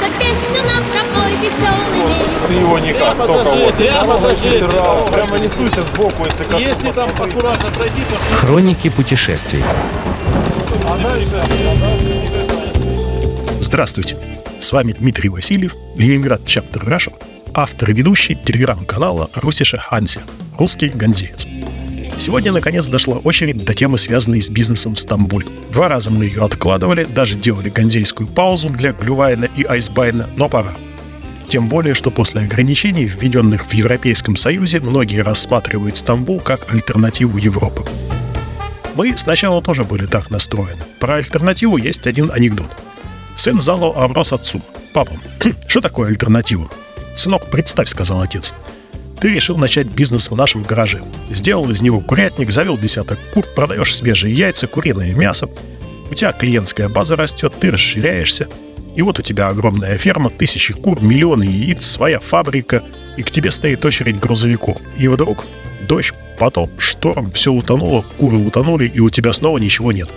За песню нам пропой веселыми. Ты его никак, Прямо только покажи, вот. прямо покажи. Прямо, прямо несуйся сбоку, если коснусь. Если там аккуратно пройти, то Хроники путешествий. Здравствуйте! С вами Дмитрий Васильев, Ленинград Chapter Russia, автор и ведущий телеграм-канала Russische Hanse, русский ганзеец. Сегодня, наконец, дошла очередь до темы, связанной с бизнесом в Стамбуле. Два раза мы ее откладывали, даже делали ганзейскую паузу для Glühwein а и Айсбайна, но пора. Тем более, что после ограничений, введенных в Европейском Союзе, многие рассматривают Стамбул как альтернативу Европы. Мы сначала тоже были так настроены. Про альтернативу есть один анекдот. Сын Зало оброс отцу. Папа, что такое альтернатива? Сынок, представь, сказал отец. Ты решил начать бизнес в нашем гараже. Сделал из него курятник, завел десяток кур, продаешь свежие яйца, куриное мясо. У тебя клиентская база растет, ты расширяешься. И вот у тебя огромная ферма, тысячи кур, миллионы яиц, своя фабрика, и к тебе стоит очередь грузовиков. И вдруг дождь, потоп, шторм, все утонуло, куры утонули, и у тебя снова ничего нет.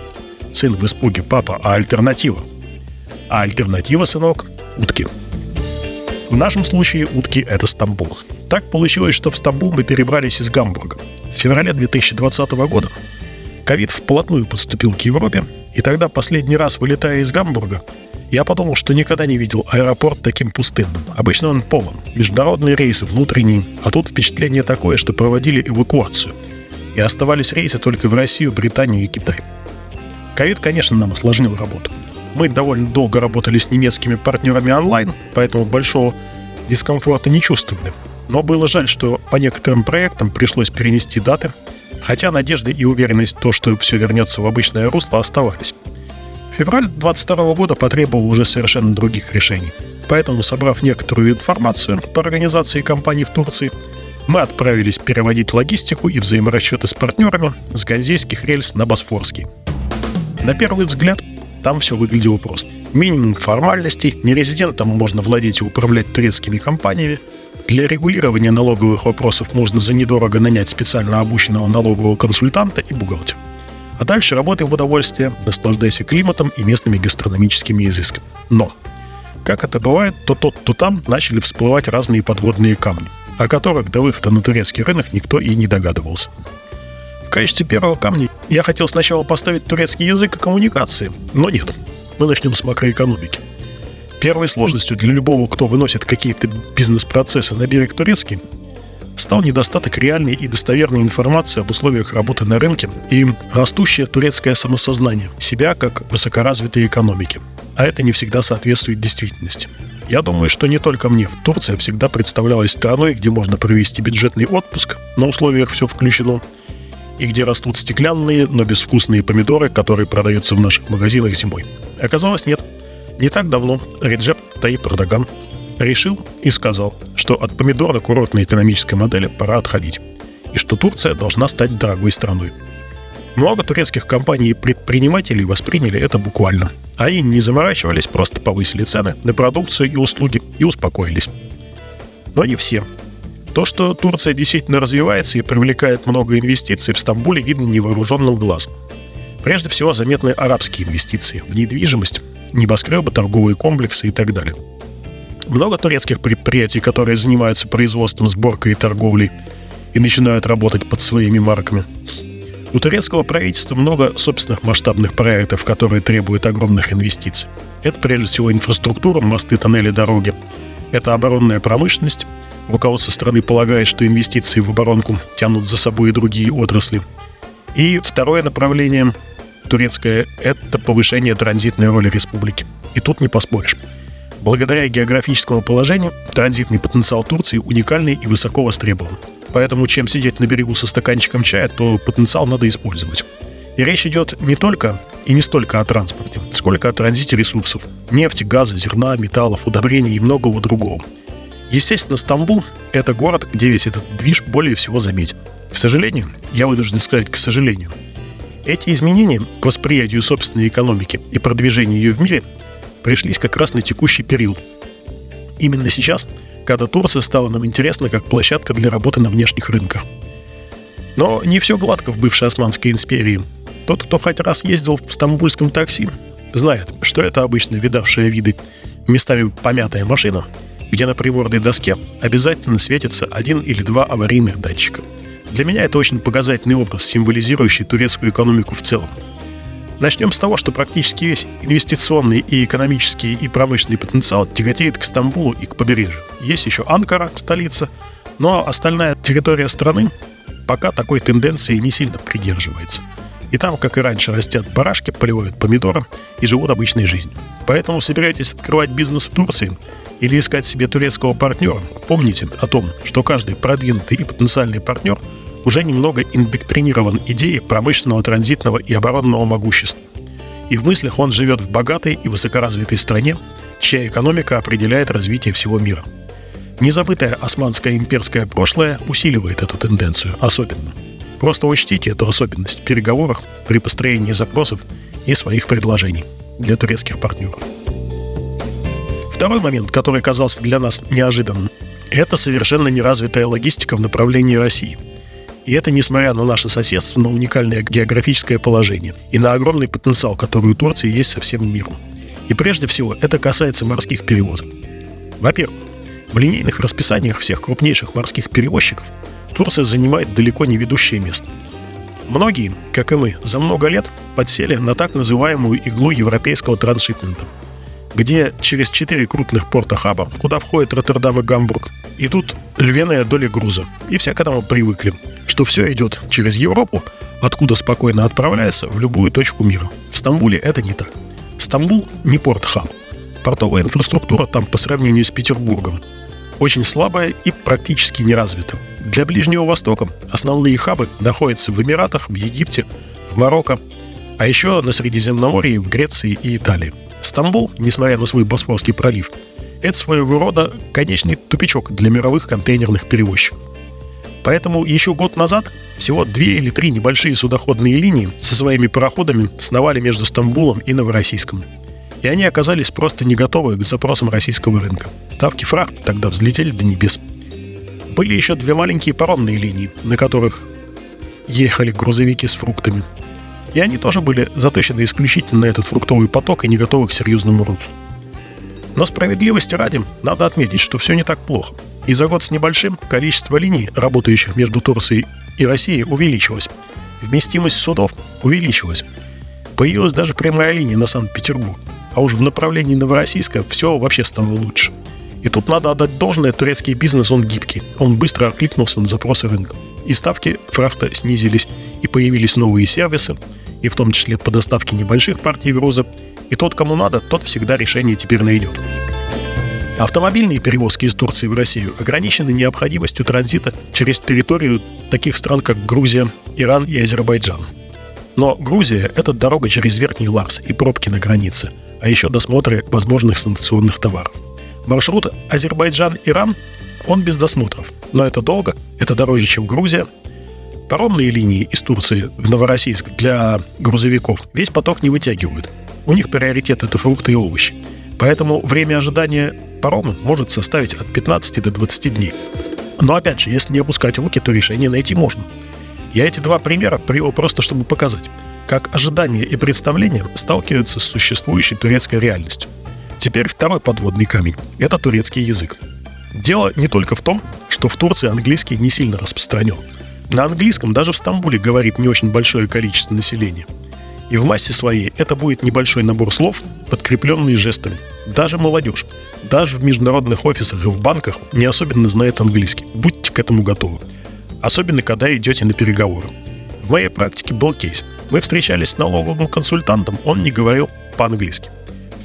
Сын в испуге, папа, а альтернатива? А альтернатива, сынок, утки. В нашем случае утки — это Стамбул. Так получилось, что в Стамбул мы перебрались из Гамбурга в феврале 2020 года. Ковид вплотную подступил к Европе, и тогда последний раз, вылетая из Гамбурга, я подумал, что никогда не видел аэропорт таким пустынным. Обычно он полон. Международные рейсы, внутренние. А тут впечатление такое, что проводили эвакуацию. И оставались рейсы только в Россию, Британию и Китай. Ковид, конечно, нам осложнил работу. Мы довольно долго работали с немецкими партнерами онлайн, поэтому большого дискомфорта не чувствовали. Но было жаль, что по некоторым проектам пришлось перенести даты, хотя надежды и уверенность в то, что все вернется в обычное русло, оставались. Февраль 22 года потребовал уже совершенно других решений. Поэтому, собрав некоторую информацию по организации компаний в Турции, мы отправились переводить логистику и взаиморасчеты с партнерами с ганзейских рельс на Босфорский. На первый взгляд, там все выглядело просто. Минимум формальностей, нерезидентам можно владеть и управлять турецкими компаниями, для регулирования налоговых вопросов можно за недорого нанять специально обученного налогового консультанта и бухгалтера. А дальше работай в удовольствие, наслаждайся климатом и местными гастрономическими изысками. Но, как это бывает, то тут, то там начали всплывать разные подводные камни, о которых до выхода на турецкий рынок никто и не догадывался. В качестве первого камня я хотел сначала поставить турецкий язык и коммуникации, но нет. Мы начнем с макроэкономики. Первой сложностью для любого, кто выносит какие-то бизнес-процессы на берег турецкий, стал недостаток реальной и достоверной информации об условиях работы на рынке и растущее турецкое самосознание себя как высокоразвитой экономики. А это не всегда соответствует действительности. Я думаю, что не только мне. Турция всегда представлялась страной, где можно провести бюджетный отпуск, на условиях все включено, и где растут стеклянные, но безвкусные помидоры, которые продаются в наших магазинах зимой. Оказалось, нет. Не так давно Реджеп Таип Эрдоган решил и сказал, что от помидорно-курортной экономической модели пора отходить, и что Турция должна стать дорогой страной. Много турецких компаний и предпринимателей восприняли это буквально. Они не заморачивались, просто повысили цены на продукцию и услуги и успокоились. Но не все. То, что Турция действительно развивается и привлекает много инвестиций, в Стамбуле видно невооруженным глазом. Прежде всего заметны арабские инвестиции в недвижимость, небоскребы, торговые комплексы и так далее. Много турецких предприятий, которые занимаются производством, сборкой и торговлей и начинают работать под своими марками. У турецкого правительства много собственных масштабных проектов, которые требуют огромных инвестиций. Это прежде всего инфраструктура, мосты, тоннели, дороги. Это оборонная промышленность. Руководство страны полагает, что инвестиции в оборонку тянут за собой и другие отрасли. И второе направление турецкое – это повышение транзитной роли республики. И тут не поспоришь. Благодаря географическому положению, транзитный потенциал Турции уникальный и высоко востребован. Поэтому чем сидеть на берегу со стаканчиком чая, то потенциал надо использовать. И речь идет не только и не столько о транспорте, сколько о транзите ресурсов – нефти, газа, зерна, металлов, удобрений и многого другого. Естественно, Стамбул – это город, где весь этот движ более всего заметен. К сожалению, я вынужден сказать к сожалению, эти изменения к восприятию собственной экономики и продвижению ее в мире пришлись как раз на текущий период. Именно сейчас, когда Турция стала нам интересна как площадка для работы на внешних рынках. Но не все гладко в бывшей Османской империи. Тот, кто хоть раз ездил в стамбульском такси, знает, что это обычно видавшая виды местами помятая машина, где на приборной доске обязательно светится один или два аварийных датчика. Для меня это очень показательный образ, символизирующий турецкую экономику в целом. Начнем с того, что практически весь инвестиционный и экономический и промышленный потенциал тяготеет к Стамбулу и к побережью. Есть еще Анкара, столица, но остальная территория страны пока такой тенденции не сильно придерживается. И там, как и раньше, растят барашки, поливают помидоры и живут обычной жизнью. Поэтому собираетесь открывать бизнес в Турции или искать себе турецкого партнера, помните о том, что каждый продвинутый и потенциальный партнер уже немного индоктринирован идеей промышленного, транзитного и оборонного могущества. И в мыслях он живет в богатой и высокоразвитой стране, чья экономика определяет развитие всего мира. Незабытое османское имперское прошлое усиливает эту тенденцию особенно. Просто учтите эту особенность в переговорах при построении запросов и своих предложений для турецких партнеров. Второй момент, который казался для нас неожиданным, это совершенно неразвитая логистика в направлении России. И это несмотря на наше соседство, на уникальное географическое положение и на огромный потенциал, который у Турции есть со всем миром. И прежде всего это касается морских перевозок. Во-первых, в линейных расписаниях всех крупнейших морских перевозчиков Турция занимает далеко не ведущее место. Многие, как и мы, за много лет подсели на так называемую иглу европейского трансшипмента, где через четыре крупных порта хаба, куда входят Роттердам и Гамбург, идут львиная доля груза, и все к этому привыкли, что все идет через Европу, откуда спокойно отправляется в любую точку мира. В Стамбуле это не так. Стамбул не порт-хаб. Портовая инфраструктура там по сравнению с Петербургом очень слабая и практически не развита. Для Ближнего Востока основные хабы находятся в Эмиратах, в Египте, в Марокко, а еще на Средиземноморье, в Греции и Италии. Стамбул, несмотря на свой Босфорский пролив, это своего рода конечный тупичок для мировых контейнерных перевозчиков. Поэтому еще год назад всего две или три небольшие судоходные линии со своими пароходами сновали между Стамбулом и Новороссийском – и они оказались просто не готовы к запросам российского рынка. Ставки фрахт тогда взлетели до небес. Были еще две маленькие паромные линии, на которых ехали грузовики с фруктами. И они тоже были заточены исключительно на этот фруктовый поток и не готовы к серьезному росту. Но справедливости ради, надо отметить, что все не так плохо. И за год с небольшим количество линий, работающих между Турцией и Россией, увеличилось. Вместимость судов увеличилась. Появилась даже прямая линия на Санкт-Петербург а уж в направлении Новороссийска все вообще стало лучше. И тут надо отдать должное, турецкий бизнес, он гибкий. Он быстро откликнулся на запросы рынка. И ставки фрахта снизились, и появились новые сервисы, и в том числе по доставке небольших партий груза. И тот, кому надо, тот всегда решение теперь найдет. Автомобильные перевозки из Турции в Россию ограничены необходимостью транзита через территорию таких стран, как Грузия, Иран и Азербайджан. Но Грузия – это дорога через Верхний Ларс и пробки на границе – а еще досмотры возможных санкционных товаров. Маршрут Азербайджан-Иран, он без досмотров, но это долго, это дороже, чем Грузия. Паромные линии из Турции в Новороссийск для грузовиков весь поток не вытягивают. У них приоритет это фрукты и овощи. Поэтому время ожидания парома может составить от 15 до 20 дней. Но опять же, если не опускать руки, то решение найти можно. Я эти два примера привел просто, чтобы показать – как ожидания и представления сталкиваются с существующей турецкой реальностью. Теперь второй подводный камень – это турецкий язык. Дело не только в том, что в Турции английский не сильно распространен. На английском даже в Стамбуле говорит не очень большое количество населения. И в массе своей это будет небольшой набор слов, подкрепленный жестами. Даже молодежь, даже в международных офисах и в банках не особенно знает английский. Будьте к этому готовы. Особенно, когда идете на переговоры. В моей практике был кейс – мы встречались с налоговым консультантом, он не говорил по-английски.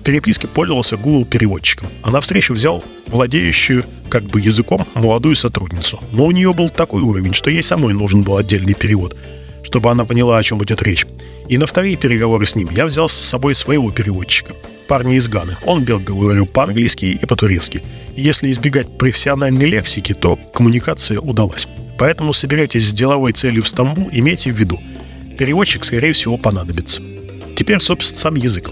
Переписке пользовался Google переводчиком, а на встречу взял владеющую как бы языком молодую сотрудницу. Но у нее был такой уровень, что ей самой нужен был отдельный перевод, чтобы она поняла, о чем будет речь. И на вторые переговоры с ним я взял с собой своего переводчика, парня из Ганы. Он бел говорил по-английски и по-турецки. Если избегать профессиональной лексики, то коммуникация удалась. Поэтому соберетесь с деловой целью в Стамбул, имейте в виду – переводчик, скорее всего, понадобится. Теперь, собственно, сам язык.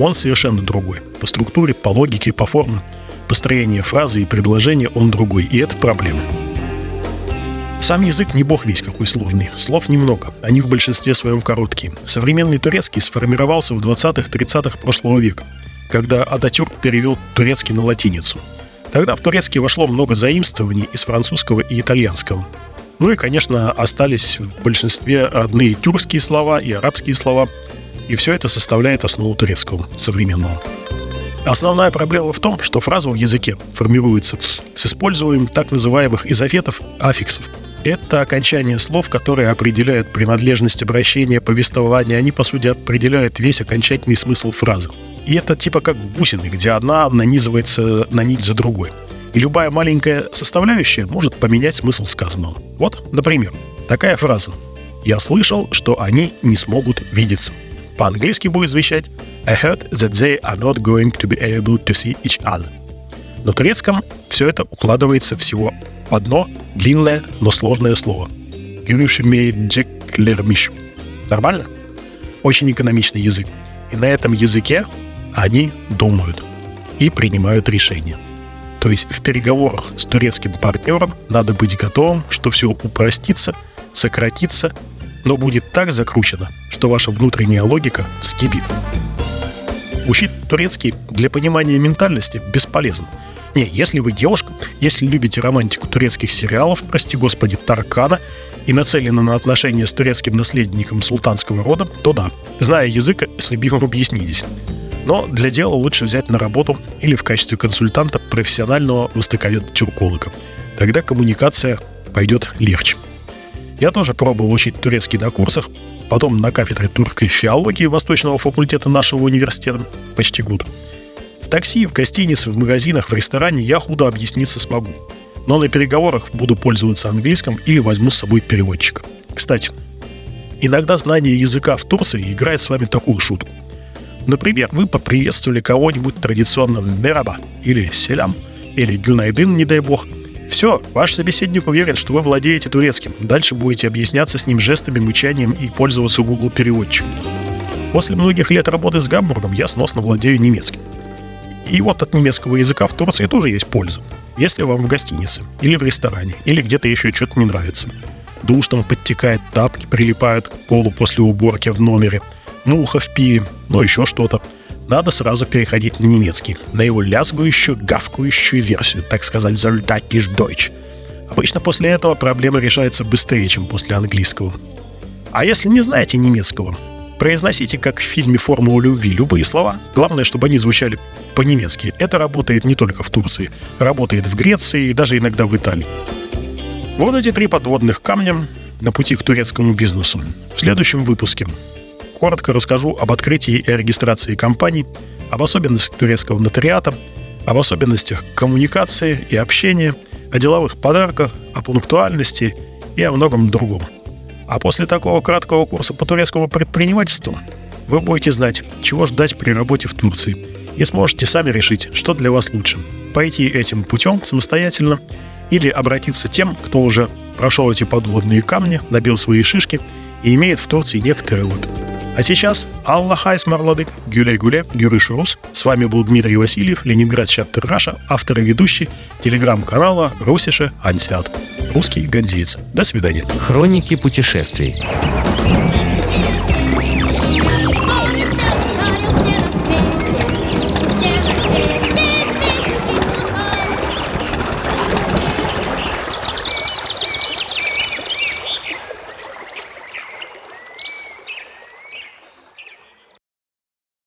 Он совершенно другой. По структуре, по логике, по форме. Построение фразы и предложения он другой, и это проблема. Сам язык не бог весь какой сложный. Слов немного, они в большинстве своем короткие. Современный турецкий сформировался в 20-30-х прошлого века, когда Ататюрк перевел турецкий на латиницу. Тогда в турецкий вошло много заимствований из французского и итальянского. Ну и, конечно, остались в большинстве родные тюркские слова и арабские слова, и все это составляет основу турецкого современного. Основная проблема в том, что фраза в языке формируется с использованием так называемых изофетов, аффиксов. Это окончание слов, которые определяют принадлежность обращения, повествования. Они, по сути, определяют весь окончательный смысл фразы. И это типа как бусины, где одна нанизывается на нить за другой. И любая маленькая составляющая может поменять смысл сказанного. Вот, например, такая фраза. «Я слышал, что они не смогут видеться». По-английски будет звучать I heard that they are not going to be able to see each other. На турецком все это укладывается всего в одно длинное, но сложное слово. Görüşmeyeceklermiş. Нормально? Очень экономичный язык. И на этом языке они думают и принимают решения. То есть в переговорах с турецким партнером надо быть готовым, что все упростится, сократится, но будет так закручено, что ваша внутренняя логика вскипит. Учить турецкий для понимания ментальности бесполезно. Не, если вы девушка, если любите романтику турецких сериалов, прости господи, Таркана, и нацелены на отношения с турецким наследником султанского рода, то да, зная язык, с любимым объяснитесь. Но для дела лучше взять на работу или в качестве консультанта профессионального востоковеда-тюрколога. Тогда коммуникация пойдет легче. Я тоже пробовал учить турецкий на курсах, потом на кафедре туркой филологии Восточного факультета нашего университета почти год. В такси, в гостинице, в магазинах, в ресторане я худо объясниться смогу. Но на переговорах буду пользоваться английским или возьму с собой переводчика. Кстати, иногда знание языка в Турции играет с вами такую шутку. Например, вы поприветствовали кого-нибудь традиционным «мераба» или «селям» или «гюнайдын», не дай бог – все, ваш собеседник уверен, что вы владеете турецким. Дальше будете объясняться с ним жестами, мычанием и пользоваться Google переводчиком. После многих лет работы с Гамбургом я сносно владею немецким. И вот от немецкого языка в Турции тоже есть польза. Если вам в гостинице, или в ресторане, или где-то еще что-то не нравится. Душ там подтекает, тапки прилипают к полу после уборки в номере, муха в пиве, ну еще что-то – надо сразу переходить на немецкий, на его лязгующую, гавкающую версию, так сказать, «Зольдатиш Deutsch». Обычно после этого проблема решается быстрее, чем после английского. А если не знаете немецкого, произносите, как в фильме «Формула любви», любые слова. Главное, чтобы они звучали по-немецки. Это работает не только в Турции. Работает в Греции и даже иногда в Италии. Вот эти три подводных камня на пути к турецкому бизнесу. В следующем выпуске коротко расскажу об открытии и регистрации компаний, об особенностях турецкого нотариата, об особенностях коммуникации и общения, о деловых подарках, о пунктуальности и о многом другом. А после такого краткого курса по турецкому предпринимательству вы будете знать, чего ждать при работе в Турции, и сможете сами решить, что для вас лучше – пойти этим путем самостоятельно или обратиться тем, кто уже прошел эти подводные камни, набил свои шишки и имеет в Турции некоторый опыт. А сейчас Allaha ısmarladık, güle güle, görüşürüz. С вами был Дмитрий Васильев, Ленинград Chapter Russia, автор и ведущий телеграм-канала Русише Ансиат. Русский Ганзиец. До свидания. Хроники путешествий.